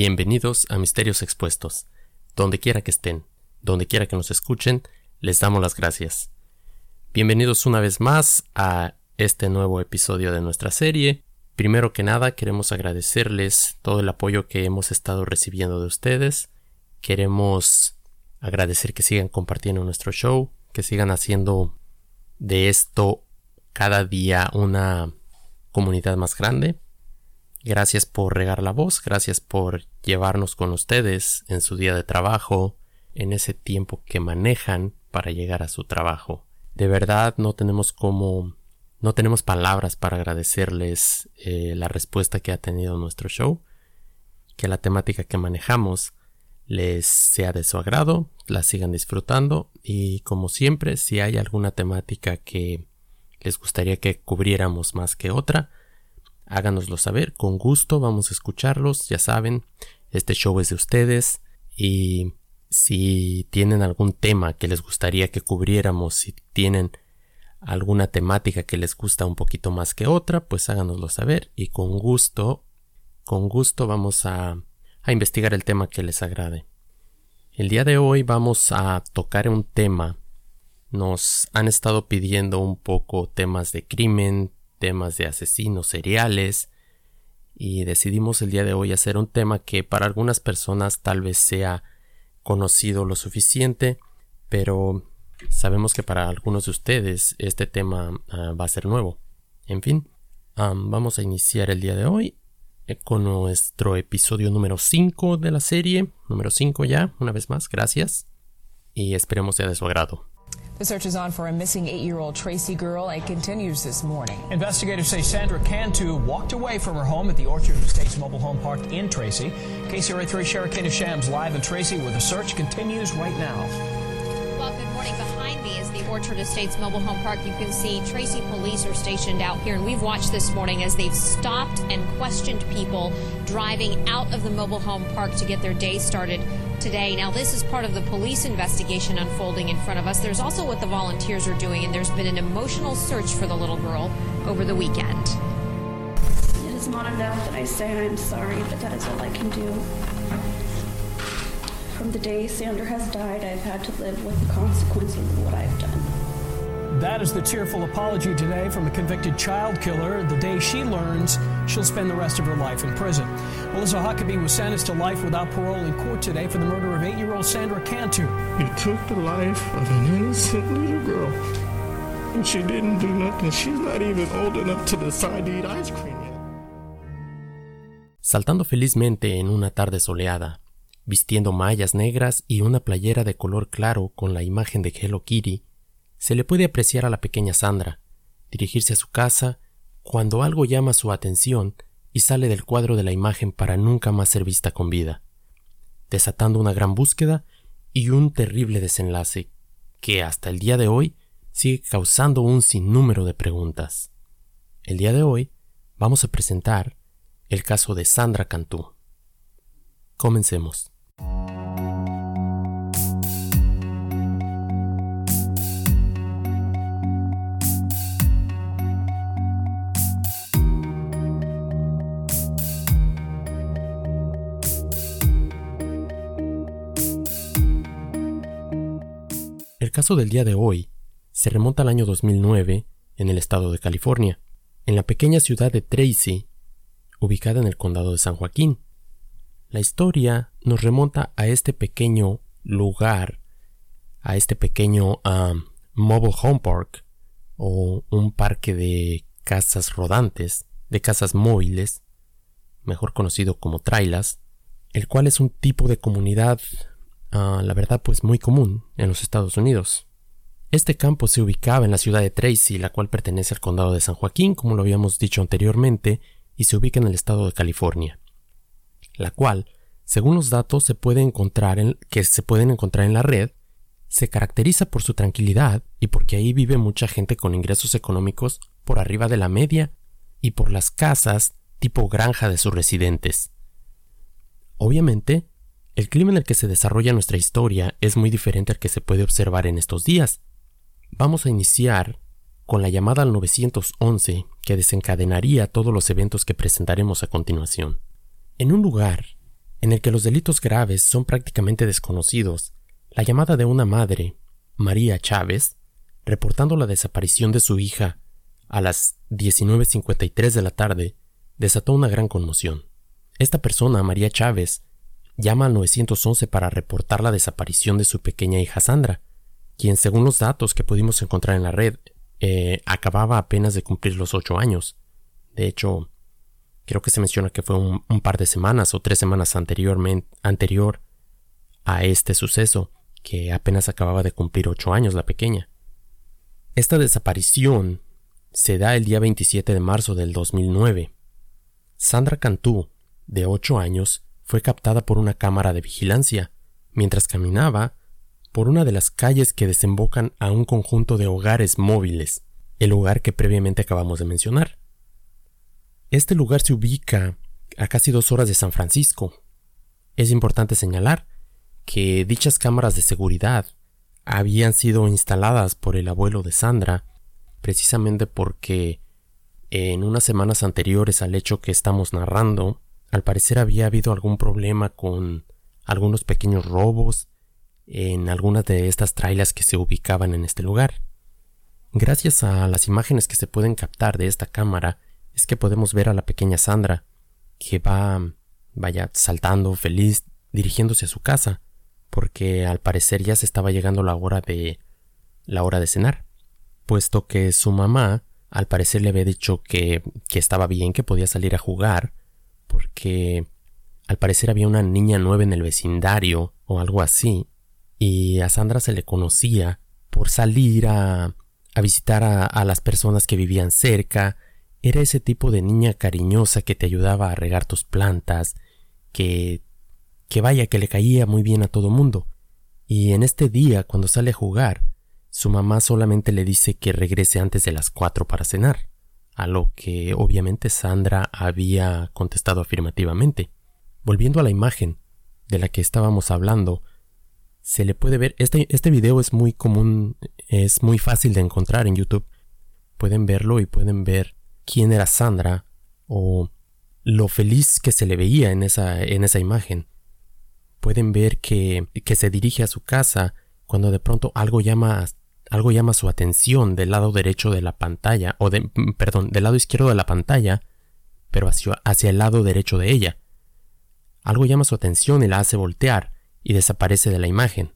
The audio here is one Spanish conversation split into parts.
Bienvenidos a Misterios Expuestos. Donde quiera que estén, donde quiera que nos escuchen, les damos las gracias. Bienvenidos una vez más a este nuevo episodio de nuestra serie. Primero que nada, queremos agradecerles todo el apoyo que hemos estado recibiendo de ustedes. Queremos agradecer que sigan compartiendo nuestro show, que sigan haciendo de esto cada día una comunidad más grande. Gracias por regar la voz, gracias por llevarnos con ustedes en su día de trabajo, en ese tiempo que manejan para llegar a su trabajo. De verdad no tenemos como no tenemos palabras para agradecerles eh, la respuesta que ha tenido nuestro show, que la temática que manejamos les sea de su agrado, la sigan disfrutando y como siempre si hay alguna temática que les gustaría que cubriéramos más que otra, háganoslo saber, con gusto vamos a escucharlos, ya saben, este show es de ustedes y si tienen algún tema que les gustaría que cubriéramos, si tienen alguna temática que les gusta un poquito más que otra, pues háganoslo saber y con gusto, con gusto vamos a, a investigar el tema que les agrade. El día de hoy vamos a tocar un tema. Nos han estado pidiendo un poco temas de crimen, temas de asesinos seriales y decidimos el día de hoy hacer un tema que para algunas personas tal vez sea conocido lo suficiente, pero sabemos que para algunos de ustedes este tema ah, va a ser nuevo. En fin, vamos a iniciar el día de hoy eh, con nuestro episodio número 5 de la serie, número 5 ya, una vez más, gracias, y esperemos sea de su agrado. The search is on for a missing eight-year-old Tracy girl and continues this morning. Investigators say Sandra Cantu walked away from her home at the Orchard Estates mobile home park in Tracy. KCRA3 Sheriff Shams live in Tracy where the search continues right now. Well, good morning. Behind me is the Orchard Estates mobile home park. You can see Tracy police are stationed out here, and we've watched this morning as they've stopped and questioned people driving out of the mobile home park to get their day started today. Now, this is part of the police investigation unfolding in front of us. There's also what the volunteers are doing, and there's been an emotional search for the little girl over the weekend. It is not enough that I say I'm sorry, but that is all I can do. From the day Sandra has died, I've had to live with the consequences of what I've done. That is the tearful apology today from a convicted child killer. The day she learns she'll spend the rest of her life in prison. Melissa Huckabee was sentenced to life without parole in court today for the murder of eight year old Sandra Cantu. You took the life of an innocent little girl. And she didn't do nothing. She's not even old enough to decide to eat ice cream yet. Saltando felizmente en una tarde soleada, vistiendo mallas negras y una playera de color claro con la imagen de Hello Kitty, se le puede apreciar a la pequeña Sandra dirigirse a su casa cuando algo llama su atención y sale del cuadro de la imagen para nunca más ser vista con vida, desatando una gran búsqueda y un terrible desenlace que hasta el día de hoy sigue causando un sinnúmero de preguntas. El día de hoy vamos a presentar el caso de Sandra Cantú. Comencemos. Caso del día de hoy se remonta al año 2009 en el estado de California, en la pequeña ciudad de Tracy, ubicada en el condado de San Joaquín. La historia nos remonta a este pequeño lugar, a este pequeño um, mobile home park o un parque de casas rodantes, de casas móviles, mejor conocido como trailas, el cual es un tipo de comunidad La verdad pues muy común en los Estados Unidos. Este campo se ubicaba en la ciudad de Tracy, la cual pertenece al condado de San Joaquín, como lo habíamos dicho anteriormente, y se ubica en el estado de California, la cual, según los datos que se pueden encontrar en la red, se caracteriza por su tranquilidad y porque ahí vive mucha gente con ingresos económicos por arriba de la media y por las casas tipo granja de sus residentes. Obviamente, el clima en el que se desarrolla nuestra historia es muy diferente al que se puede observar en estos días. Vamos a iniciar con la llamada al 911 que desencadenaría todos los eventos que presentaremos a continuación. En un lugar en el que los delitos graves son prácticamente desconocidos, la llamada de una madre, María Chávez, reportando la desaparición de su hija a las 19.53 de la tarde, desató una gran conmoción. Esta persona, María Chávez, llama al 911 para reportar la desaparición de su pequeña hija Sandra, quien según los datos que pudimos encontrar en la red, eh, acababa apenas de cumplir los ocho años. De hecho, creo que se menciona que fue un, par de semanas o tres semanas anteriormente, anterior a este suceso, que apenas acababa de cumplir ocho años la pequeña. Esta desaparición se da el día 27 de marzo del 2009. Sandra Cantú, de ocho años, fue captada por una cámara de vigilancia mientras caminaba por una de las calles que desembocan a un conjunto de hogares móviles, el lugar que previamente acabamos de mencionar. Este lugar se ubica a casi dos horas de San Francisco. Es importante señalar que dichas cámaras de seguridad habían sido instaladas por el abuelo de Sandra precisamente porque en unas semanas anteriores al hecho que estamos narrando, al parecer había habido algún problema con algunos pequeños robos en algunas de estas trailers que se ubicaban en este lugar. Gracias a las imágenes que se pueden captar de esta cámara, es que podemos ver a la pequeña Sandra, que va, vaya, saltando feliz, dirigiéndose a su casa, porque al parecer ya se estaba llegando la hora de la hora de cenar, puesto que su mamá al parecer le había dicho que, que estaba bien, que podía salir a jugar, porque al parecer había una niña nueva en el vecindario o algo así, y a Sandra se le conocía por salir a, a visitar a, a las personas que vivían cerca, era ese tipo de niña cariñosa que te ayudaba a regar tus plantas, que que vaya que le caía muy bien a todo mundo. Y en este día, cuando sale a jugar, su mamá solamente le dice que regrese antes de las cuatro para cenar, a lo que obviamente Sandra había contestado afirmativamente. Volviendo a la imagen de la que estábamos hablando, se le puede ver, este, este video es muy común, es muy fácil de encontrar en YouTube. Pueden verlo y pueden ver quién era Sandra o lo feliz que se le veía en esa, en esa imagen pueden ver que, que se dirige a su casa cuando de pronto algo llama, algo llama su atención del lado derecho de la pantalla, o de, mm, perdón, del lado izquierdo de la pantalla, pero hacia, hacia el lado derecho de ella. Algo llama su atención y la hace voltear y desaparece de la imagen.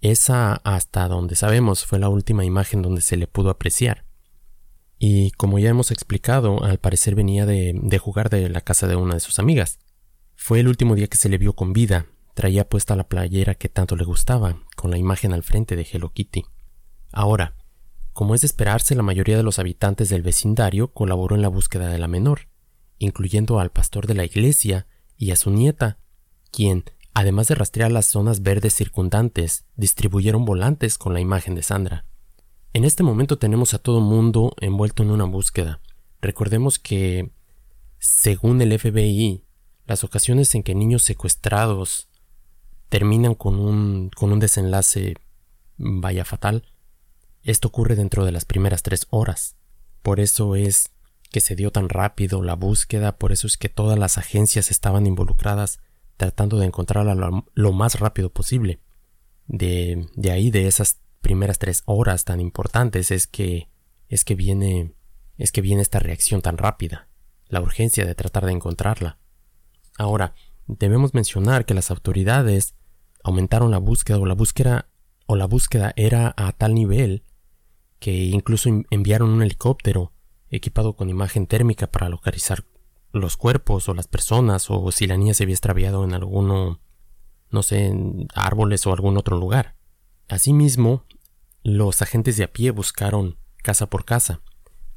Esa, hasta donde sabemos, fue la última imagen donde se le pudo apreciar. Y como ya hemos explicado, al parecer venía de, de jugar de la casa de una de sus amigas. Fue el último día que se le vio con vida, Traía puesta la playera que tanto le gustaba, con la imagen al frente de Hello Kitty. Ahora, como es de esperarse, la mayoría de los habitantes del vecindario colaboró en la búsqueda de la menor, incluyendo al pastor de la iglesia y a su nieta, quien, además de rastrear las zonas verdes circundantes, distribuyeron volantes con la imagen de Sandra. En este momento tenemos a todo mundo envuelto en una búsqueda. Recordemos que, según el FBI, las ocasiones en que niños secuestrados terminan con un, con un desenlace vaya fatal. Esto ocurre dentro de las primeras tres horas. Por eso es que se dio tan rápido la búsqueda, por eso es que todas las agencias estaban involucradas tratando de encontrarla lo, más rápido posible. De, de ahí, de esas primeras tres horas tan importantes, es que es que viene es que viene esta reacción tan rápida, la urgencia de tratar de encontrarla. Ahora, debemos mencionar que las autoridades aumentaron la búsqueda o la búsqueda o la búsqueda era a tal nivel que incluso enviaron un helicóptero equipado con imagen térmica para localizar los cuerpos o las personas o si la niña se había extraviado en alguno no sé, en árboles o algún otro lugar. Asimismo, los agentes de a pie buscaron casa por casa,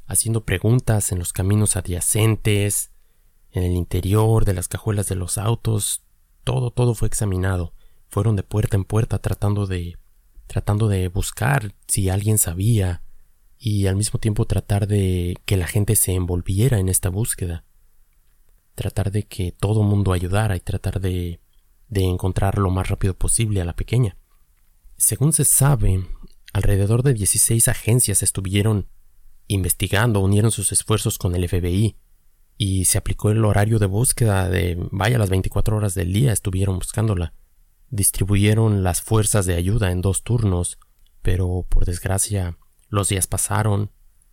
haciendo preguntas en los caminos adyacentes, en el interior de las cajuelas de los autos, todo, todo fue examinado. Fueron de puerta en puerta tratando de tratando de buscar si alguien sabía y al mismo tiempo tratar de que la gente se envolviera en esta búsqueda. Tratar de que todo mundo ayudara y tratar de de encontrar lo más rápido posible a la pequeña. Según se sabe, alrededor de 16 agencias estuvieron investigando, unieron sus esfuerzos con el FBI y se aplicó el horario de búsqueda de, vaya, las 24 horas del día estuvieron buscándola. Distribuyeron las fuerzas de ayuda en dos turnos, pero por desgracia los días pasaron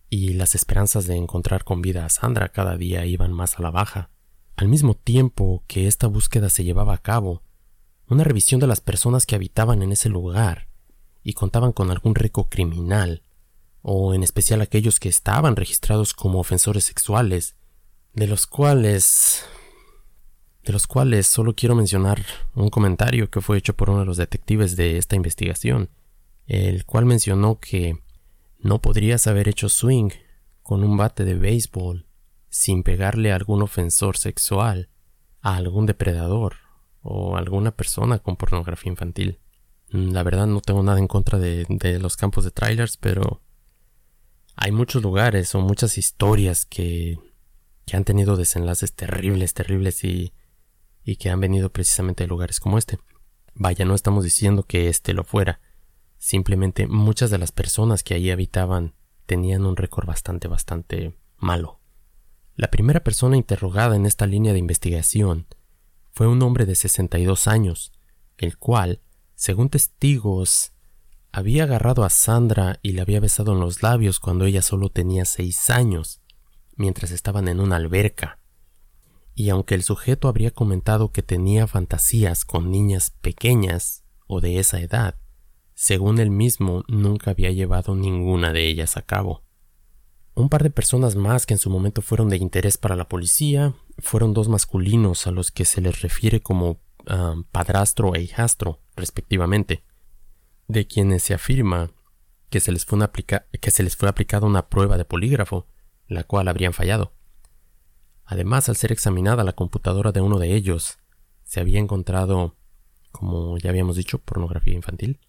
y las esperanzas de encontrar con vida a Sandra cada día iban más a la baja. Al mismo tiempo que esta búsqueda se llevaba a cabo, una revisión de las personas que habitaban en ese lugar y contaban con algún récord criminal, o en especial aquellos que estaban registrados como ofensores sexuales, de los cuales de los cuales solo quiero mencionar un comentario que fue hecho por uno de los detectives de esta investigación, el cual mencionó que no podrías haber hecho swing con un bate de béisbol sin pegarle a algún ofensor sexual, a algún depredador o a alguna persona con pornografía infantil. La verdad no tengo nada en contra de, de los campos de trailers, pero hay muchos lugares o muchas historias que que han tenido desenlaces terribles, terribles y, y que han venido precisamente de lugares como este. Vaya, no estamos diciendo que este lo fuera. Simplemente muchas de las personas que allí habitaban tenían un récord bastante, bastante malo. La primera persona interrogada en esta línea de investigación fue un hombre de 62 años, el cual, según testigos, había agarrado a Sandra y le había besado en los labios cuando ella solo tenía seis años mientras estaban en una alberca. Y aunque el sujeto habría comentado que tenía fantasías con niñas pequeñas o de esa edad, según él mismo nunca había llevado ninguna de ellas a cabo. Un par de personas más que en su momento fueron de interés para la policía fueron dos masculinos a los que se les refiere como ah, padrastro e hijastro, respectivamente, de quienes se afirma que se les fue, que se les fue aplicada una prueba de polígrafo la cual habrían fallado. Además, al ser examinada la computadora de uno de ellos, se había encontrado, como ya habíamos dicho, pornografía infantil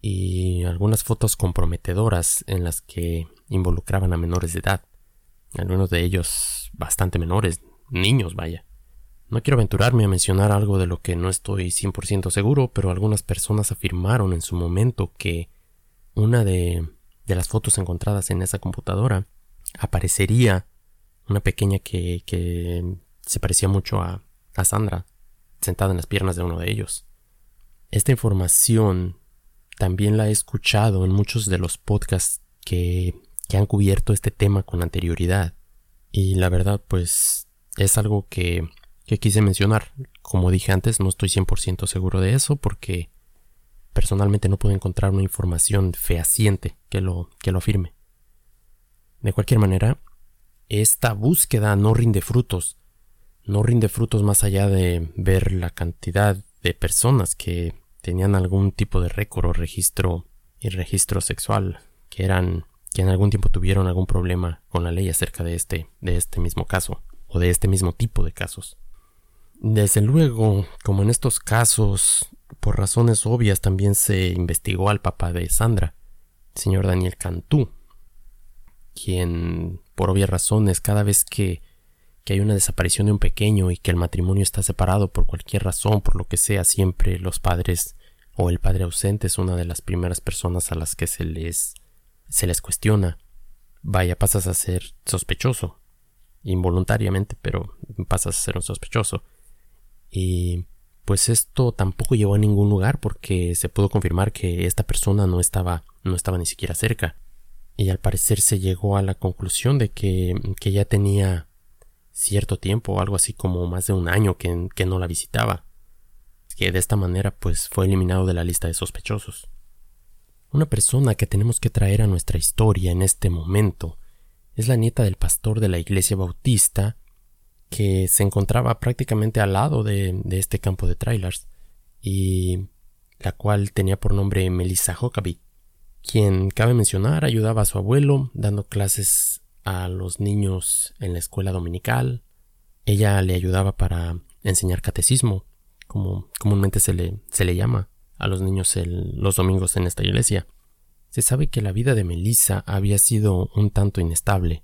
y algunas fotos comprometedoras en las que involucraban a menores de edad, algunos de ellos bastante menores, niños, vaya. No quiero aventurarme a mencionar algo de lo que no estoy 100% seguro, pero algunas personas afirmaron en su momento que una de, de las fotos encontradas en esa computadora aparecería una pequeña que, que se parecía mucho a, a Sandra, sentada en las piernas de uno de ellos. Esta información también la he escuchado en muchos de los podcasts que, que han cubierto este tema con anterioridad. Y la verdad, pues es algo que, que quise mencionar. Como dije antes, no estoy 100% seguro de eso porque personalmente no puedo encontrar una información fehaciente que lo, que lo afirme. De cualquier manera, esta búsqueda no rinde frutos. No rinde frutos más allá de ver la cantidad de personas que tenían algún tipo de récord o registro y registro sexual, que eran que en algún tiempo tuvieron algún problema con la ley acerca de este de este mismo caso o de este mismo tipo de casos. Desde luego, como en estos casos, por razones obvias también se investigó al papá de Sandra, señor Daniel Cantú, quien, por obvias razones, cada vez que, que hay una desaparición de un pequeño y que el matrimonio está separado por cualquier razón, por lo que sea, siempre los padres o el padre ausente es una de las primeras personas a las que se les se les cuestiona. Vaya, pasas a ser sospechoso. Involuntariamente, pero pasas a ser un sospechoso. Y pues esto tampoco llevó a ningún lugar porque se pudo confirmar que esta persona no estaba no estaba ni siquiera cerca y al parecer se llegó a la conclusión de que, que ya tenía cierto tiempo, algo así como más de un año que, que no la visitaba, que de esta manera pues fue eliminado de la lista de sospechosos. Una persona que tenemos que traer a nuestra historia en este momento es la nieta del pastor de la iglesia bautista que se encontraba prácticamente al lado de, de este campo de trailers y la cual tenía por nombre Melissa Huckabee quien, cabe mencionar, ayudaba a su abuelo dando clases a los niños en la escuela dominical. Ella le ayudaba para enseñar catecismo, como comúnmente se le, se le llama a los niños los domingos en esta iglesia. Se sabe que la vida de Melissa había sido un tanto inestable,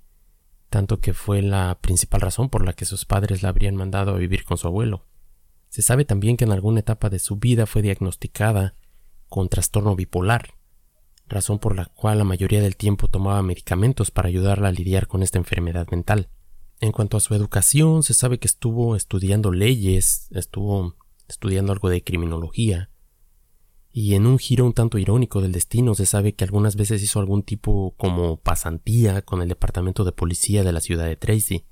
tanto que fue la principal razón por la que sus padres la habrían mandado a vivir con su abuelo. Se sabe también que en alguna etapa de su vida fue diagnosticada con trastorno bipolar, razón por la cual la mayoría del tiempo tomaba medicamentos para ayudarla a lidiar con esta enfermedad mental. en cuanto a su educación, se sabe que estuvo estudiando leyes, estuvo estudiando algo de criminología, y en un giro un tanto irónico del destino se sabe que algunas veces hizo algún tipo como pasantía con el departamento de policía de la ciudad de Tracy,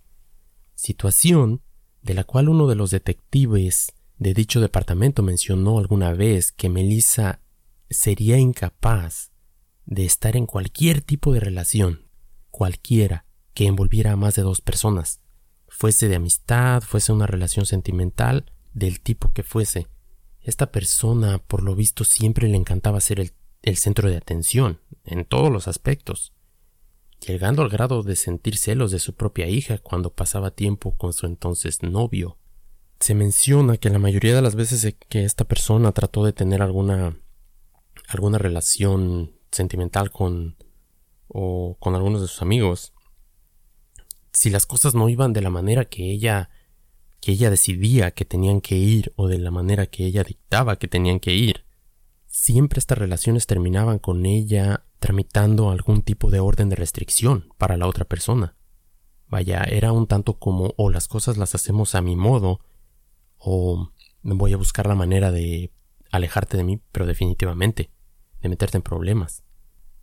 situación de la cual uno de los detectives de dicho departamento mencionó alguna vez que Melissa sería incapaz de estar en cualquier tipo de relación, cualquiera, que envolviera a más de dos personas, fuese de amistad, fuese una relación sentimental, del tipo que fuese. Esta persona, por lo visto, siempre le encantaba ser el, centro de atención, en todos los aspectos, llegando al grado de sentir celos de su propia hija cuando pasaba tiempo con su entonces novio. Se menciona que la mayoría de las veces que esta persona trató de tener alguna alguna relación sentimental con o con algunos de sus amigos, si las cosas no iban de la manera que ella que ella decidía que tenían que ir o de la manera que ella dictaba que tenían que ir, siempre estas relaciones terminaban con ella tramitando algún tipo de orden de restricción para la otra persona. Vaya, era un tanto como o las cosas las hacemos a mi modo o voy a buscar la manera de alejarte de mí, pero definitivamente, de meterte en problemas.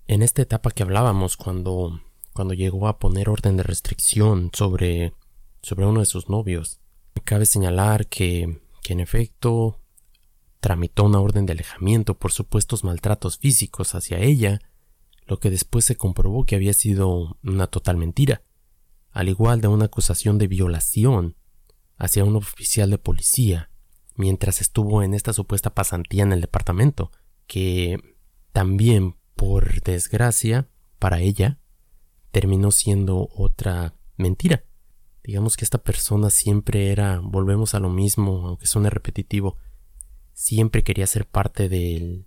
En esta etapa que hablábamos cuando cuando llegó a poner orden de restricción sobre sobre uno de sus novios, cabe señalar que, que en efecto tramitó una orden de alejamiento por supuestos maltratos físicos hacia ella, lo que después se comprobó que había sido una total mentira, al igual de una acusación de violación hacia un oficial de policía mientras estuvo en esta supuesta pasantía en el departamento, que también, por desgracia, para ella, terminó siendo otra mentira. Digamos que esta persona siempre era, volvemos a lo mismo, aunque suene repetitivo, siempre quería ser parte del,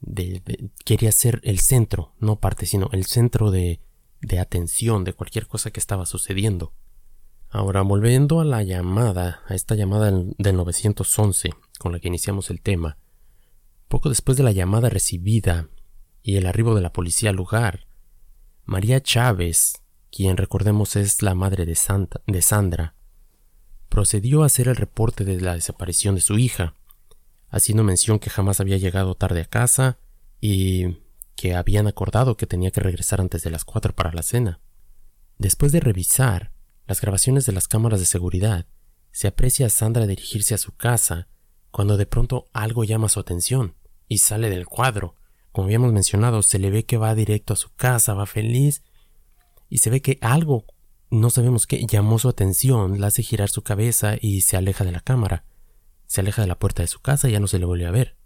de, quería ser el centro, no parte, sino el centro de, de atención de cualquier cosa que estaba sucediendo. Ahora, volviendo a la llamada, a esta llamada del 911 con la que iniciamos el tema, poco después de la llamada recibida y el arribo de la policía al lugar, María Chávez, quien recordemos es la madre de, de Sandra, procedió a hacer el reporte de la desaparición de su hija, haciendo mención que jamás había llegado tarde a casa y que habían acordado que tenía que regresar antes de las cuatro para la cena. Después de revisar las grabaciones de las cámaras de seguridad, se aprecia a Sandra dirigirse a su casa cuando de pronto algo llama su atención y sale del cuadro. Como habíamos mencionado, se le ve que va directo a su casa, va feliz y se ve que algo, no sabemos qué, llamó su atención, la hace girar su cabeza y se aleja de la cámara. Se aleja de la puerta de su casa y ya no se le vuelve a ver.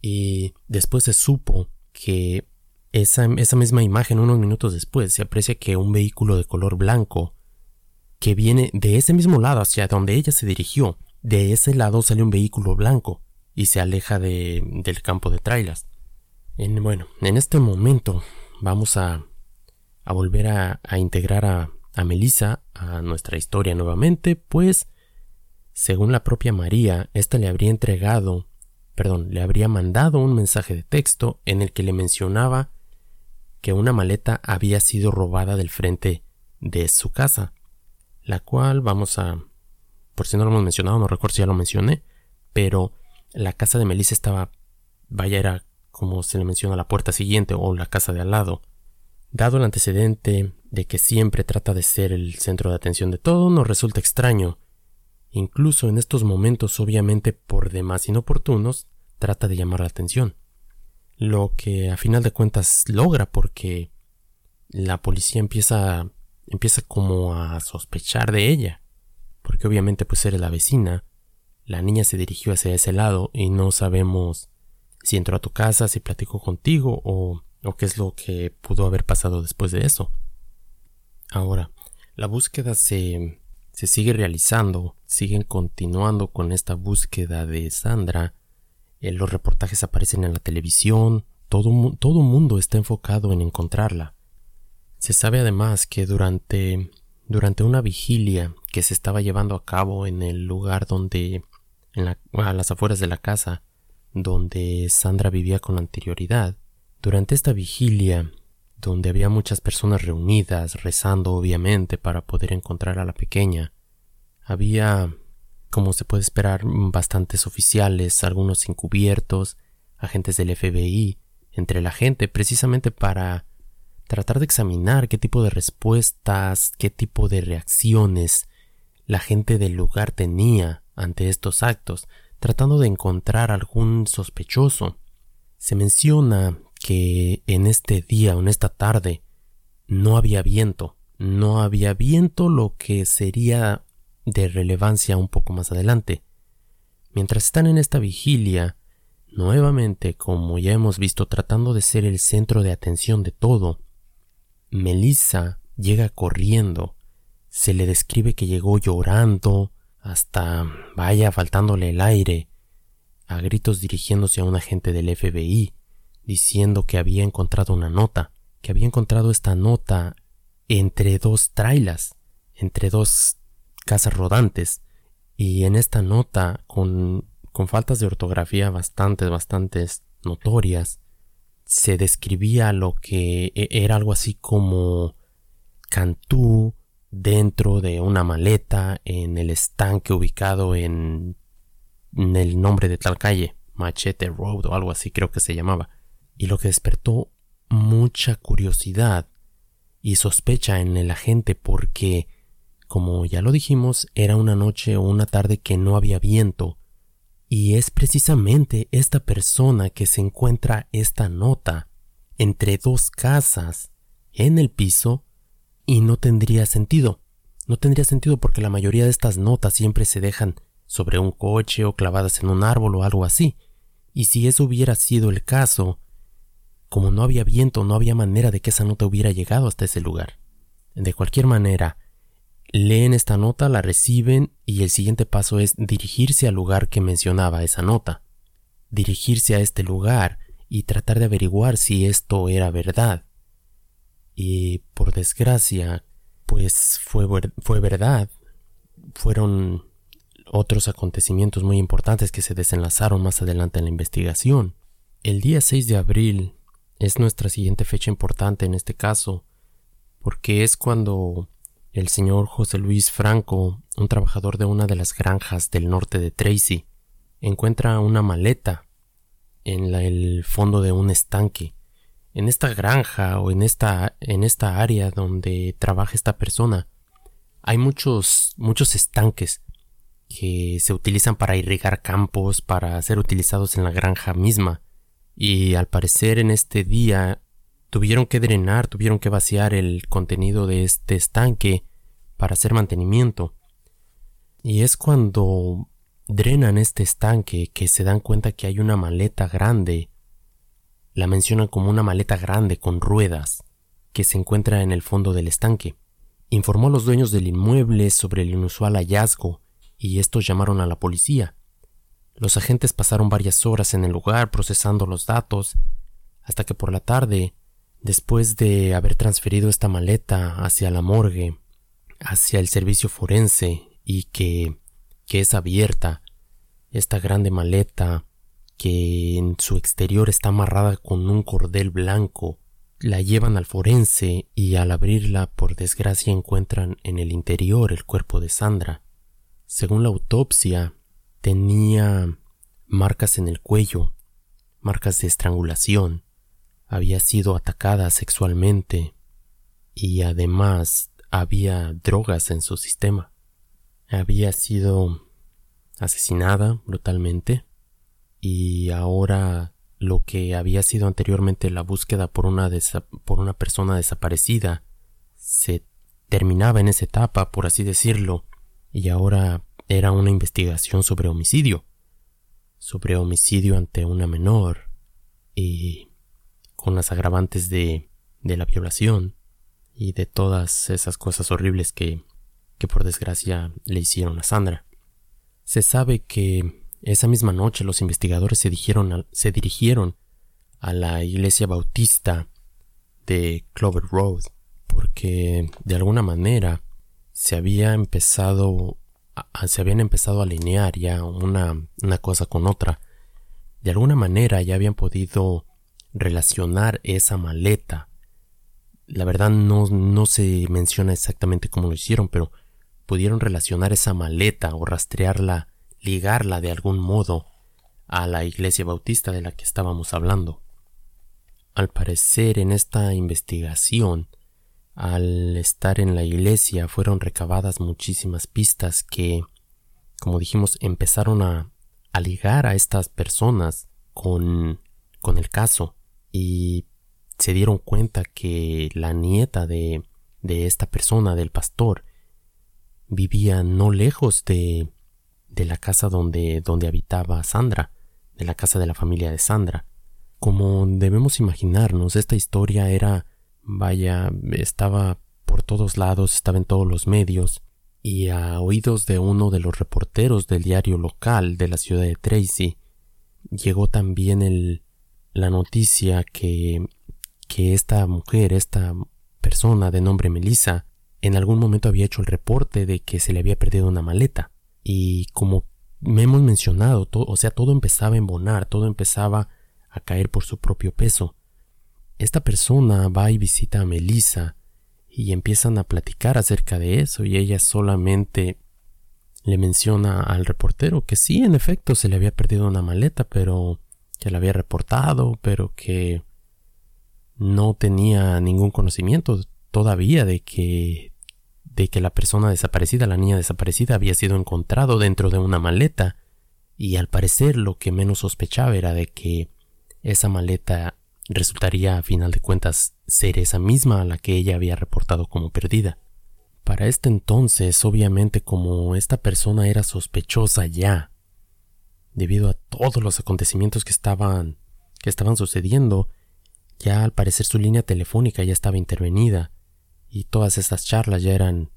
Y después se supo que esa, esa misma imagen, unos minutos después, se aprecia que un vehículo de color blanco que viene de ese mismo lado hacia donde ella se dirigió, de ese lado sale un vehículo blanco y se aleja de, del campo de trailers. En, bueno, en este momento vamos a a volver a, integrar a, a Melissa a nuestra historia nuevamente, pues, según la propia María, ésta le habría entregado, perdón, le habría mandado un mensaje de texto en el que le mencionaba que una maleta había sido robada del frente de su casa, la cual vamos a, por si no lo hemos mencionado, no recuerdo si ya lo mencioné, pero la casa de Melissa estaba, vaya, era como se le menciona la puerta siguiente o la casa de al lado. Dado el antecedente de que siempre trata de ser el centro de atención de todo, nos resulta extraño. Incluso en estos momentos obviamente por demás inoportunos, trata de llamar la atención. Lo que a final de cuentas logra porque la policía empieza empieza como a sospechar de ella, porque obviamente pues eres la vecina, la niña se dirigió hacia ese lado y no sabemos si entró a tu casa, si platicó contigo o o qué es lo que pudo haber pasado después de eso. Ahora, la búsqueda se, se sigue realizando, siguen continuando con esta búsqueda de Sandra, eh, los reportajes aparecen en la televisión, todo, todo mundo está enfocado en encontrarla. Se sabe además que durante, durante una vigilia que se estaba llevando a cabo en el lugar donde, a las afueras de la casa, donde Sandra vivía con anterioridad, durante esta vigilia, donde había muchas personas reunidas, rezando obviamente para poder encontrar a la pequeña. Había, como se puede esperar, bastantes oficiales, algunos encubiertos, agentes del FBI, entre la gente, precisamente para tratar de examinar qué tipo de respuestas, qué tipo de reacciones la gente del lugar tenía ante estos actos, tratando de encontrar algún sospechoso. Se menciona que en este día o en esta tarde no había viento, no había viento lo que sería de relevancia un poco más adelante. Mientras están en esta vigilia, nuevamente, como ya hemos visto, tratando de ser el centro de atención de todo, Melissa llega corriendo. Se le describe que llegó llorando, hasta vaya faltándole el aire, a gritos dirigiéndose a un agente del FBI, diciendo que había encontrado una nota, que había encontrado esta nota entre dos trailas, entre dos casas rodantes, y en esta nota, con, con faltas de ortografía bastantes, bastantes notorias, se describía lo que e, era algo así como Cantú dentro de una maleta en el estanque ubicado en, el nombre de tal calle, Machete Road o algo así creo que se llamaba. Y lo que despertó mucha curiosidad y sospecha en el agente porque, como ya lo dijimos, era una noche o una tarde que no había viento, y es precisamente esta persona que se encuentra esta nota entre dos casas en el piso y no tendría sentido. No tendría sentido porque la mayoría de estas notas siempre se dejan sobre un coche o clavadas en un árbol o algo así. Y si eso hubiera sido el caso, como no había viento, no había manera de que esa nota hubiera llegado hasta ese lugar. De cualquier manera, leen esta nota, la reciben y el siguiente paso es dirigirse al lugar que mencionaba esa nota. Dirigirse a este lugar y tratar de averiguar si esto era verdad. Y por desgracia, pues fue, fue verdad. Fueron otros acontecimientos muy importantes que se desenlazaron más adelante en la investigación. El día 6 de abril es nuestra siguiente fecha importante en este caso, porque es cuando el señor José Luis Franco, un trabajador de una de las granjas del norte de Tracy, encuentra una maleta en el fondo de un estanque. En esta granja o en esta, en esta área donde trabaja esta persona, hay muchos, muchos estanques que se utilizan para irrigar campos, para ser utilizados en la granja misma y al parecer en este día tuvieron que drenar, tuvieron que vaciar el contenido de este estanque para hacer mantenimiento. Y es cuando drenan este estanque que se dan cuenta que hay una maleta grande. La mencionan como una maleta grande con ruedas que se encuentra en el fondo del estanque. Informó a los dueños del inmueble sobre el inusual hallazgo y estos llamaron a la policía. Los agentes pasaron varias horas en el lugar procesando los datos, hasta que por la tarde, después de haber transferido esta maleta hacia la morgue, hacia el servicio forense y que, que es abierta, esta grande maleta que en su exterior está amarrada con un cordel blanco, la llevan al forense y al abrirla por desgracia encuentran en el interior el cuerpo de Sandra. Según la autopsia, Tenía marcas en el cuello, marcas de estrangulación, había sido atacada sexualmente y además había drogas en su sistema. Había sido asesinada brutalmente y ahora lo que había sido anteriormente la búsqueda por una, por una persona desaparecida se terminaba en esa etapa, por así decirlo, y ahora era una investigación sobre homicidio, sobre homicidio ante una menor y con las agravantes de, de la violación y de todas esas cosas horribles que, que por desgracia le hicieron a Sandra. Se sabe que esa misma noche los investigadores se, dijeron se dirigieron a la iglesia bautista de Clover Road porque de alguna manera se había empezado se habían empezado a alinear ya una, una cosa con otra. De alguna manera ya habían podido relacionar esa maleta la verdad no, no se menciona exactamente cómo lo hicieron, pero pudieron relacionar esa maleta o rastrearla, ligarla de algún modo a la iglesia bautista de la que estábamos hablando. Al parecer en esta investigación, al estar en la iglesia fueron recabadas muchísimas pistas que, como dijimos, empezaron a, ligar a estas personas con, con el caso y se dieron cuenta que la nieta de, de esta persona, del pastor, vivía no lejos de, de la casa donde, donde habitaba Sandra, de la casa de la familia de Sandra. Como debemos imaginarnos, esta historia era, vaya, estaba por todos lados, estaba en todos los medios, y a oídos de uno de los reporteros del diario local de la ciudad de Tracy, llegó también el, la noticia que que esta mujer, esta persona de nombre Melissa, en algún momento había hecho el reporte de que se le había perdido una maleta. Y como me hemos mencionado, o sea, todo empezaba a embonar, todo empezaba a caer por su propio peso. Esta persona va y visita a Melissa y empiezan a platicar acerca de eso y ella solamente le menciona al reportero que sí, en efecto, se le había perdido una maleta, pero que la había reportado, pero que no tenía ningún conocimiento todavía de que de que la persona desaparecida, la niña desaparecida, había sido encontrado dentro de una maleta, y al parecer lo que menos sospechaba era de que esa maleta resultaría a final de cuentas ser esa misma a la que ella había reportado como perdida. Para este entonces, obviamente, como esta persona era sospechosa ya, debido a todos los acontecimientos que estaban que estaban sucediendo, ya al parecer su línea telefónica ya estaba intervenida y todas estas charlas ya eran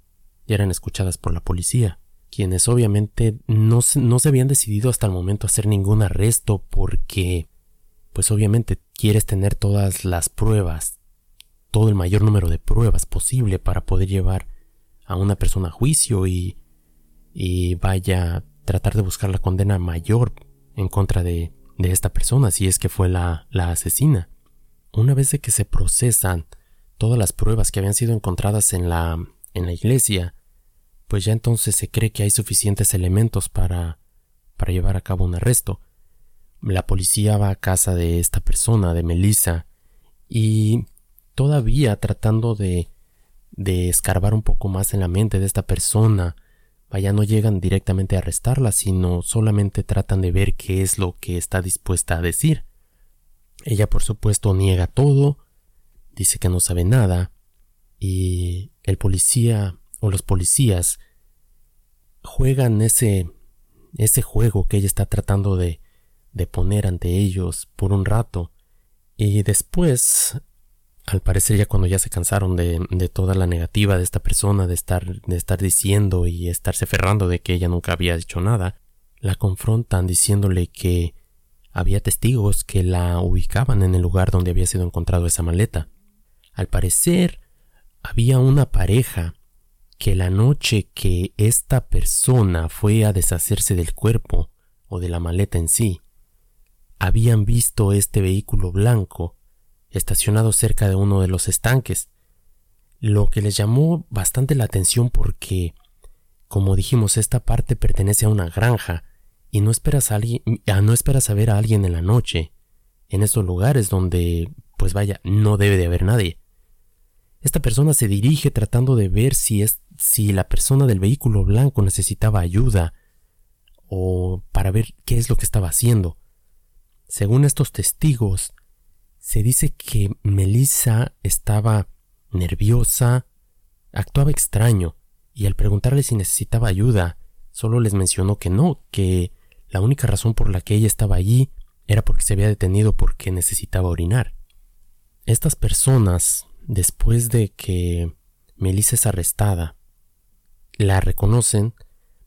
ya eran escuchadas por la policía, quienes obviamente no, no se habían decidido hasta el momento a hacer ningún arresto porque pues obviamente quieres tener todas las pruebas, todo el mayor número de pruebas posible para poder llevar a una persona a juicio y y vaya tratar de buscar la condena mayor en contra de, de esta persona si es que fue la, la asesina. Una vez de que se procesan todas las pruebas que habían sido encontradas en la, en la iglesia, pues ya entonces se cree que hay suficientes elementos para, para llevar a cabo un arresto. La policía va a casa de esta persona, de Melissa, y todavía tratando de, de escarbar un poco más en la mente de esta persona, vaya no llegan directamente a arrestarla, sino solamente tratan de ver qué es lo que está dispuesta a decir. Ella por supuesto niega todo, dice que no sabe nada, y el policía o los policías juegan ese ese juego que ella está tratando de, de poner ante ellos por un rato y después al parecer ya cuando ya se cansaron de, de, toda la negativa de esta persona de estar de estar diciendo y estarse ferrando de que ella nunca había dicho nada la confrontan diciéndole que había testigos que la ubicaban en el lugar donde había sido encontrado esa maleta. Al parecer, había una pareja que la noche que esta persona fue a deshacerse del cuerpo o de la maleta en sí, habían visto este vehículo blanco estacionado cerca de uno de los estanques, lo que les llamó bastante la atención porque, como dijimos, esta parte pertenece a una granja y no esperas a alguien, ah, no esperas a ver a alguien en la noche, en estos lugares donde, pues vaya, no debe de haber nadie. Esta persona se dirige tratando de ver si es si la persona del vehículo blanco necesitaba ayuda o para ver qué es lo que estaba haciendo. Según estos testigos, se dice que Melissa estaba nerviosa, actuaba extraño, y al preguntarle si necesitaba ayuda, solo les mencionó que no, que la única razón por la que ella estaba allí era porque se había detenido porque necesitaba orinar. Estas personas, después de que Melissa es arrestada, la reconocen,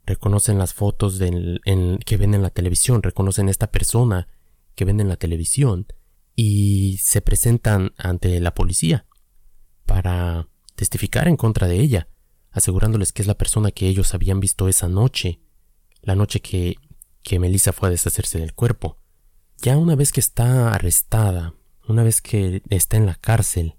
reconocen las fotos que ven en la televisión, reconocen esta persona que ven en la televisión y se presentan ante la policía para testificar en contra de ella, asegurándoles que es la persona que ellos habían visto esa noche, la noche que que Melissa fue a deshacerse del cuerpo. Ya una vez que está arrestada, una vez que está en la cárcel,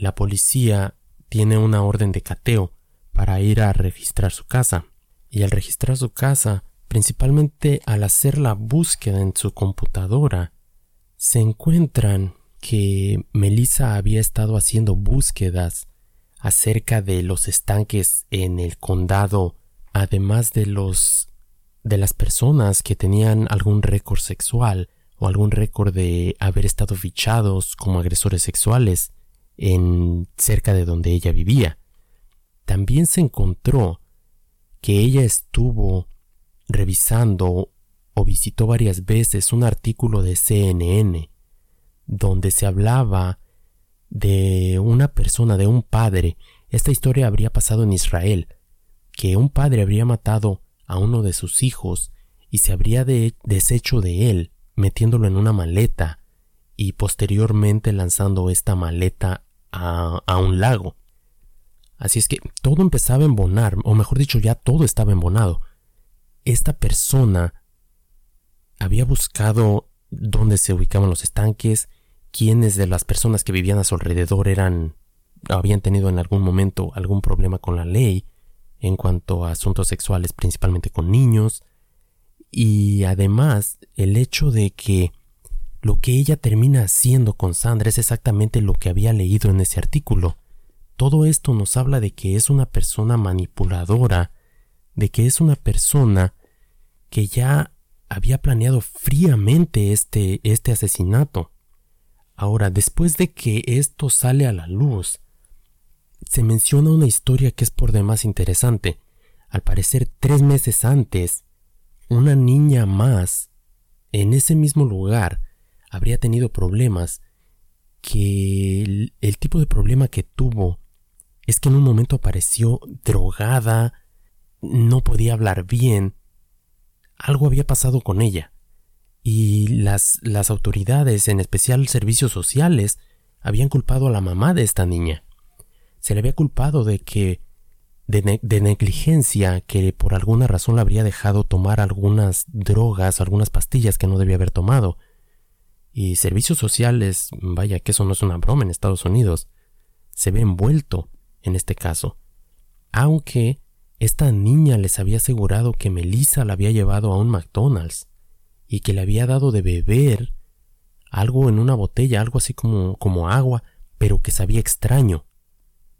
la policía tiene una orden de cateo para ir a registrar su casa. Y al registrar su casa, principalmente al hacer la búsqueda en su computadora, se encuentran que Melissa había estado haciendo búsquedas acerca de los estanques en el condado, además de los de las personas que tenían algún récord sexual o algún récord de haber estado fichados como agresores sexuales en cerca de donde ella vivía. También se encontró que ella estuvo revisando o visitó varias veces un artículo de CNN donde se hablaba de una persona, de un padre. Esta historia habría pasado en Israel, que un padre habría matado a uno de sus hijos y se habría deshecho de él, metiéndolo en una maleta y posteriormente lanzando esta maleta a, a un lago. Así es que todo empezaba a embonar, o mejor dicho, ya todo estaba embonado. Esta persona había buscado dónde se ubicaban los estanques, quiénes de las personas que vivían a su alrededor eran habían tenido en algún momento algún problema con la ley en cuanto a asuntos sexuales, principalmente con niños, y además el hecho de que lo que ella termina haciendo con Sandra es exactamente lo que había leído en ese artículo. Todo esto nos habla de que es una persona manipuladora, de que es una persona que ya había planeado fríamente este, este asesinato. Ahora, después de que esto sale a la luz, se menciona una historia que es por demás interesante. Al parecer, tres meses antes, una niña más en ese mismo lugar habría tenido problemas que el, tipo de problema que tuvo es que en un momento apareció drogada, no podía hablar bien, algo había pasado con ella y las, las autoridades, en especial servicios sociales, habían culpado a la mamá de esta niña. Se le había culpado de que de, de, negligencia que por alguna razón la habría dejado tomar algunas drogas, algunas pastillas que no debía haber tomado. Y servicios sociales, vaya que eso no es una broma en Estados Unidos, se ve envuelto en este caso. Aunque esta niña les había asegurado que Melissa la había llevado a un McDonald's y que le había dado de beber algo en una botella, algo así como, como agua, pero que sabía extraño.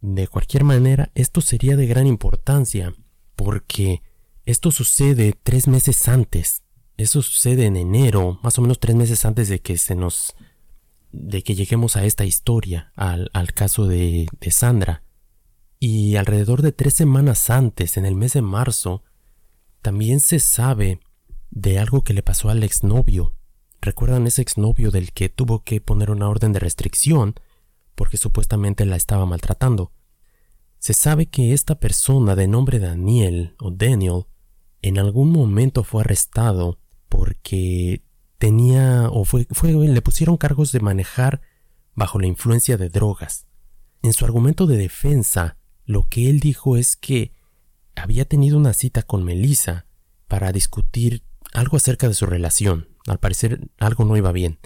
De cualquier manera, esto sería de gran importancia, porque esto sucede tres meses antes. Eso sucede en enero, más o menos tres meses antes de que se nos. de que lleguemos a esta historia, al, al caso de, de Sandra. Y alrededor de tres semanas antes, en el mes de marzo, también se sabe de algo que le pasó al exnovio. ¿Recuerdan ese exnovio del que tuvo que poner una orden de restricción porque supuestamente la estaba maltratando? Se sabe que esta persona de nombre Daniel o Daniel en algún momento fue arrestado porque tenía o fue, fue le pusieron cargos de manejar bajo la influencia de drogas. En su argumento de defensa, lo que él dijo es que había tenido una cita con Melissa para discutir algo acerca de su relación. Al parecer algo no iba bien.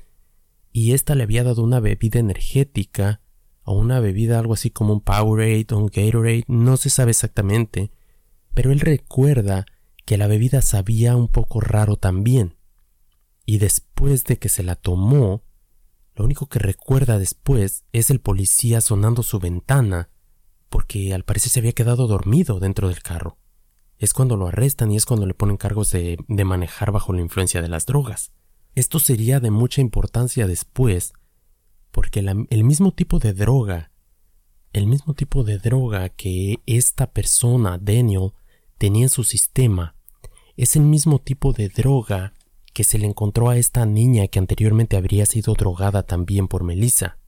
Y ésta le había dado una bebida energética o una bebida algo así como un Powerade o un Gatorade, no se sabe exactamente, pero él recuerda que la bebida sabía un poco raro también. Y después de que se la tomó, lo único que recuerda después es el policía sonando su ventana, porque al parecer se había quedado dormido dentro del carro es cuando lo arrestan y es cuando le ponen cargos de, manejar bajo la influencia de las drogas. Esto sería de mucha importancia después, porque el mismo tipo de droga, el mismo tipo de droga que esta persona, Daniel, tenía en su sistema, es el mismo tipo de droga que se le encontró a esta niña que anteriormente habría sido drogada también por Melissa.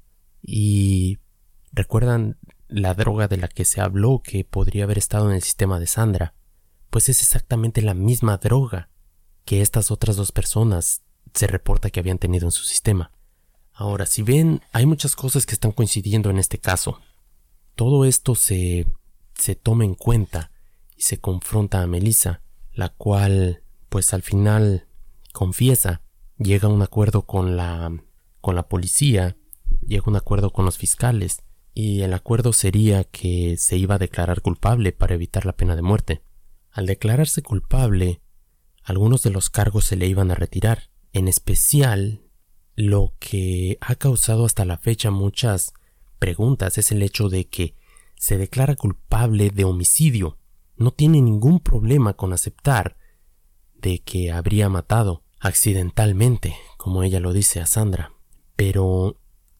Y recuerdan la droga de la que se habló que podría haber estado en el sistema de Sandra pues es exactamente la misma droga que estas otras dos personas se reporta que habían tenido en su sistema. Ahora, si ven, hay muchas cosas que están coincidiendo en este caso. Todo esto se, se toma en cuenta y se confronta a Melissa, la cual, pues al final, confiesa, llega a un acuerdo con la, con la policía, llega a un acuerdo con los fiscales y el acuerdo sería que se iba a declarar culpable para evitar la pena de muerte. Al declararse culpable, algunos de los cargos se le iban a retirar, en especial lo que ha causado hasta la fecha muchas preguntas es el hecho de que se declara culpable de homicidio. No tiene ningún problema con aceptar de que habría matado accidentalmente, como ella lo dice a Sandra, pero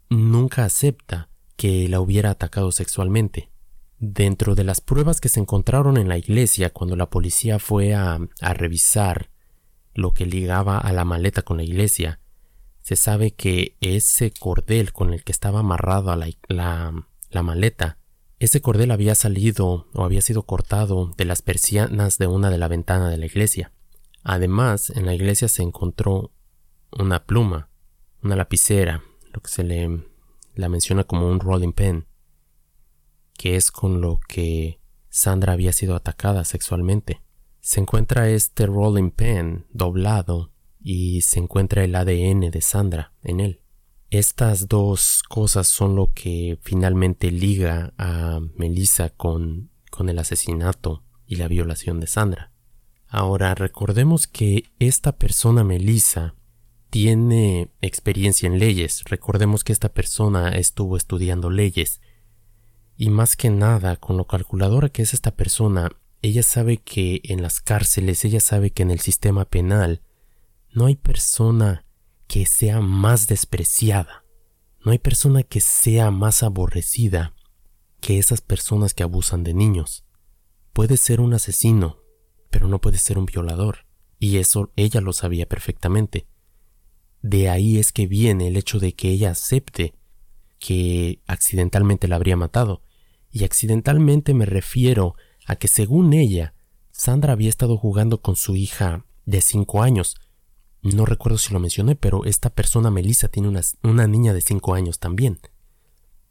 nunca acepta que la hubiera atacado sexualmente. Dentro de las pruebas que se encontraron en la iglesia cuando la policía fue a, revisar lo que ligaba a la maleta con la iglesia, se sabe que ese cordel con el que estaba amarrado a la, la maleta, ese cordel había salido o había sido cortado de las persianas de una de la ventana de la iglesia. Además, en la iglesia se encontró una pluma, una lapicera, lo que se le la menciona como un rolling pen, que es con lo que Sandra había sido atacada sexualmente. Se encuentra este rolling pen doblado y se encuentra el ADN de Sandra en él. Estas dos cosas son lo que finalmente liga a Melissa con, con el asesinato y la violación de Sandra. Ahora recordemos que esta persona Melissa tiene experiencia en leyes. Recordemos que esta persona estuvo estudiando leyes. Y más que nada, con lo calculadora que es esta persona, ella sabe que en las cárceles, ella sabe que en el sistema penal no hay persona que sea más despreciada, no hay persona que sea más aborrecida que esas personas que abusan de niños. Puede ser un asesino, pero no puede ser un violador, y eso ella lo sabía perfectamente. De ahí es que viene el hecho de que ella acepte que accidentalmente la habría matado. Y accidentalmente me refiero a que según ella, Sandra había estado jugando con su hija de cinco años. No recuerdo si lo mencioné, pero esta persona, Melissa, tiene una, una niña de cinco años también.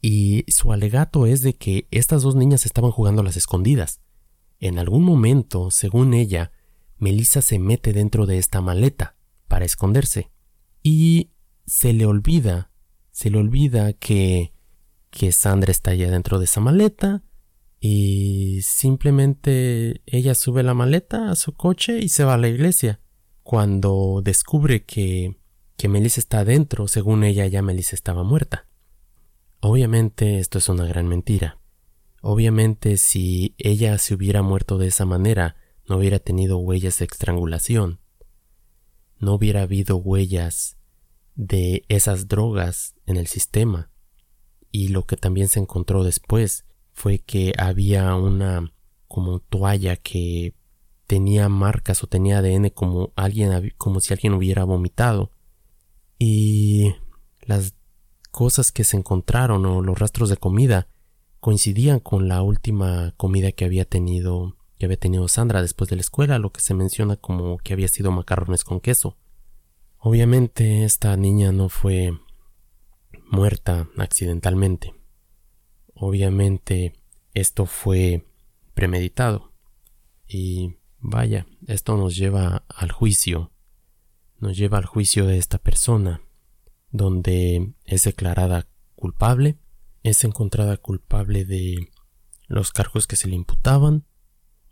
Y su alegato es de que estas dos niñas estaban jugando a las escondidas. En algún momento, según ella, Melissa se mete dentro de esta maleta para esconderse y se le olvida, se le olvida que, que Sandra está allá dentro de esa maleta y simplemente ella sube la maleta a su coche y se va a la iglesia. Cuando descubre que, que Melissa está adentro, según ella ya Melissa estaba muerta. Obviamente esto es una gran mentira. Obviamente si ella se hubiera muerto de esa manera, no hubiera tenido huellas de estrangulación. No hubiera habido huellas de esas drogas en el sistema. Y lo que también se encontró después fue que había una como toalla que tenía marcas o tenía ADN como alguien como si alguien hubiera vomitado. Y las cosas que se encontraron o los rastros de comida coincidían con la última comida que había tenido que había tenido Sandra después de la escuela, lo que se menciona como que había sido macarrones con queso. Obviamente esta niña no fue muerta accidentalmente. Obviamente esto fue premeditado. Y vaya, esto nos lleva al juicio. Nos lleva al juicio de esta persona, donde es declarada culpable, es encontrada culpable de los cargos que se le imputaban.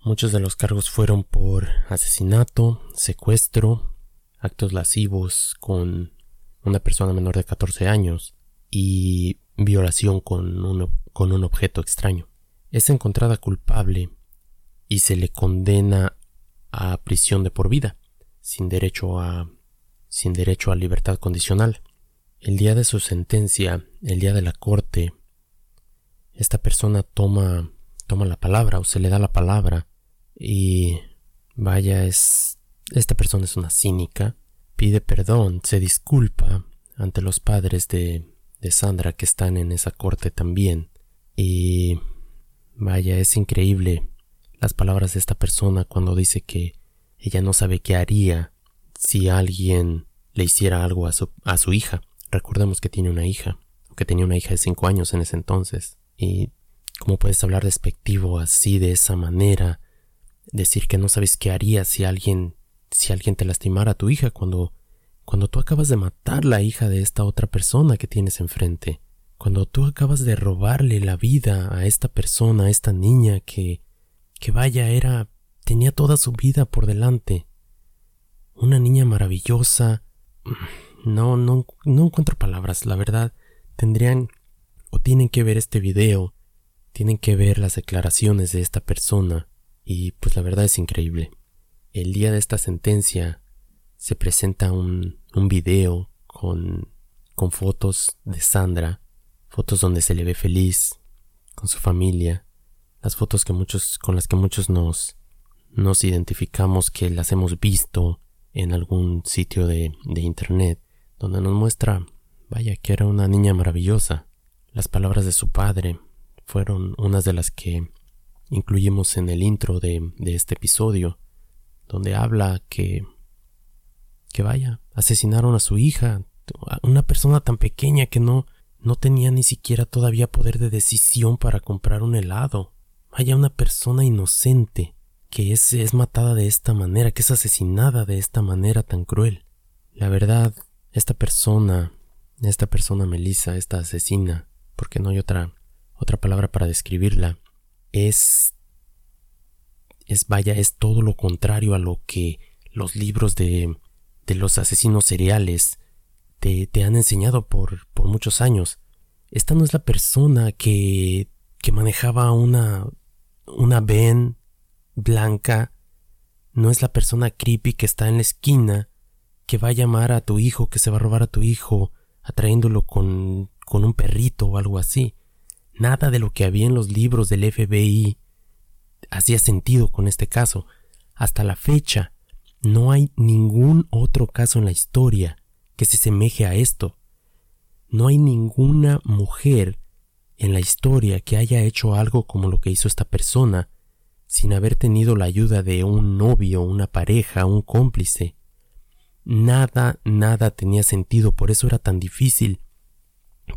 Muchos de los cargos fueron por asesinato, secuestro, actos lascivos con una persona menor de 14 años y violación con un, con un objeto extraño. Es encontrada culpable y se le condena a prisión de por vida, sin derecho a sin derecho a libertad condicional. El día de su sentencia, el día de la corte, esta persona toma toma la palabra o se le da la palabra y vaya es esta persona es una cínica, pide perdón, se disculpa ante los padres de, de Sandra que están en esa corte también. Y vaya, es increíble las palabras de esta persona cuando dice que ella no sabe qué haría si alguien le hiciera algo a su, a su hija. Recordemos que tiene una hija, o que tenía una hija de cinco años en ese entonces. Y cómo puedes hablar despectivo así de esa manera, decir que no sabes qué haría si alguien si alguien te lastimara a tu hija cuando cuando tú acabas de matar la hija de esta otra persona que tienes enfrente, Cuando tú acabas de robarle la vida a esta persona, a esta niña que, que vaya, era, tenía toda su vida por delante. Una niña maravillosa. No, no, no encuentro palabras, la verdad. Tendrían o tienen que ver este video, tienen que ver las declaraciones de esta persona y pues la verdad es increíble. El día de esta sentencia se presenta un, un video con, con fotos de Sandra, fotos donde se le ve feliz, con su familia, las fotos que muchos, con las que muchos nos, nos identificamos que las hemos visto en algún sitio de, de internet, donde nos muestra, vaya, que era una niña maravillosa, las palabras de su padre fueron unas de las que incluimos en el intro de, de este episodio, donde habla que que vaya, asesinaron a su hija, una persona tan pequeña que no no tenía ni siquiera todavía poder de decisión para comprar un helado. Vaya una persona inocente que es, es matada de esta manera, que es asesinada de esta manera tan cruel. La verdad, esta persona, esta persona Melissa, esta asesina, porque no hay otra otra palabra para describirla, es es vaya, es todo lo contrario a lo que los libros de de los asesinos seriales te, te han enseñado por, por muchos años. Esta no es la persona que, que manejaba una, una Ben blanca, no es la persona creepy que está en la esquina, que va a llamar a tu hijo, que se va a robar a tu hijo, atrayéndolo con con un perrito o algo así. Nada de lo que había en los libros del FBI hacía sentido con este caso. Hasta la fecha, no hay ningún otro caso en la historia que se semeje a esto. No hay ninguna mujer en la historia que haya hecho algo como lo que hizo esta persona sin haber tenido la ayuda de un novio, una pareja, un cómplice. Nada, nada tenía sentido, por eso era tan difícil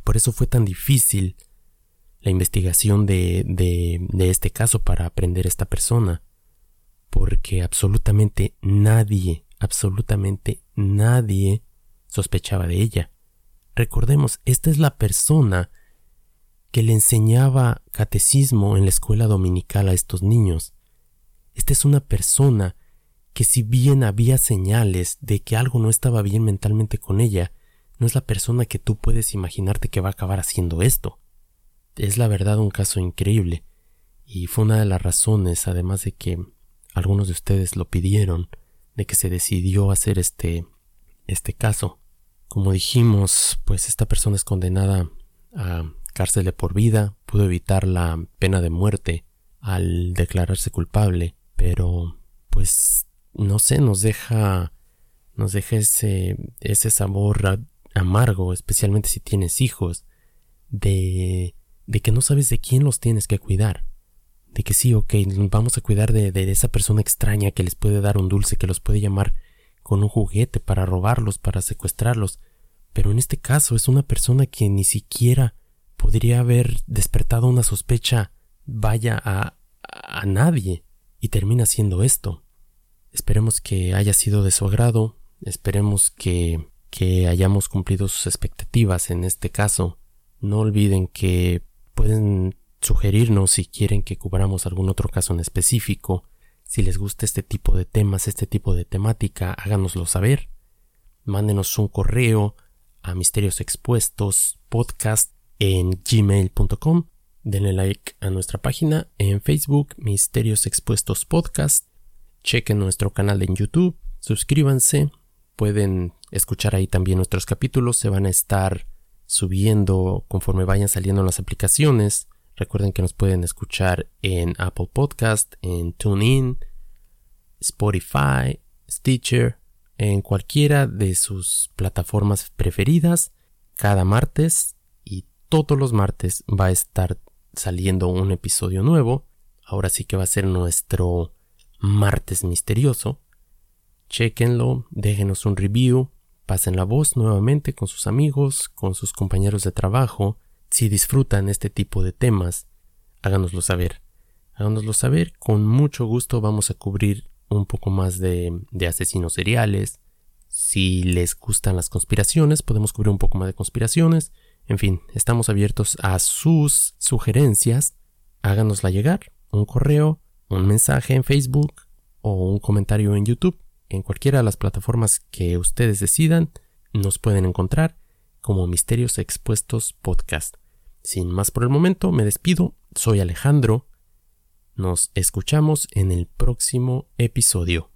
por eso fue tan difícil la investigación de, de, de este caso para aprender a esta persona, porque absolutamente nadie, absolutamente nadie sospechaba de ella. Recordemos, esta es la persona que le enseñaba catecismo en la escuela dominical a estos niños. Esta es una persona que si bien había señales de que algo no estaba bien mentalmente con ella, no es la persona que tú puedes imaginarte que va a acabar haciendo esto. Es la verdad un caso increíble, y fue una de las razones, además de que algunos de ustedes lo pidieron, de que se decidió hacer este este caso. Como dijimos, pues esta persona es condenada a cárcel de por vida, pudo evitar la pena de muerte al declararse culpable, pero pues no sé, nos deja nos deja ese ese sabor amargo, especialmente si tienes hijos, de, de que no sabes de quién los tienes que cuidar. De que sí, ok, vamos a cuidar de, de esa persona extraña que les puede dar un dulce, que los puede llamar con un juguete para robarlos, para secuestrarlos. Pero en este caso es una persona que ni siquiera podría haber despertado una sospecha vaya a, a nadie y termina siendo esto. Esperemos que haya sido de su agrado, esperemos que que hayamos cumplido sus expectativas en este caso. No olviden que pueden sugerirnos si quieren que cubramos algún otro caso en específico. Si les gusta este tipo de temas, este tipo de temática, háganoslo saber. Mándenos un correo a misterios expuestos podcast en gmail.com. Denle like a nuestra página en Facebook Misterios Expuestos Podcast. Chequen nuestro canal en YouTube. Suscríbanse. Pueden escuchar ahí también nuestros capítulos. Se van a estar subiendo conforme vayan saliendo las aplicaciones. Recuerden que nos pueden escuchar en Apple Podcast, en TuneIn, Spotify, Stitcher, en cualquiera de sus plataformas preferidas cada martes todos los martes va a estar saliendo un episodio nuevo. Ahora sí que va a ser nuestro martes misterioso. Chequenlo, déjenos un review, Pasen la voz nuevamente con sus amigos, con sus compañeros de trabajo. Si disfrutan este tipo de temas, háganoslo saber. Háganoslo saber. Con mucho gusto vamos a cubrir un poco más de, asesinos seriales. Si les gustan las conspiraciones, podemos cubrir un poco más de conspiraciones. En fin, estamos abiertos a sus sugerencias. Háganosla llegar. Un correo, un mensaje en Facebook o un comentario en YouTube. En cualquiera de las plataformas que ustedes decidan, nos pueden encontrar como Misterios Expuestos Podcast. Sin más por el momento, me despido. Soy Alejandro. Nos escuchamos en el próximo episodio.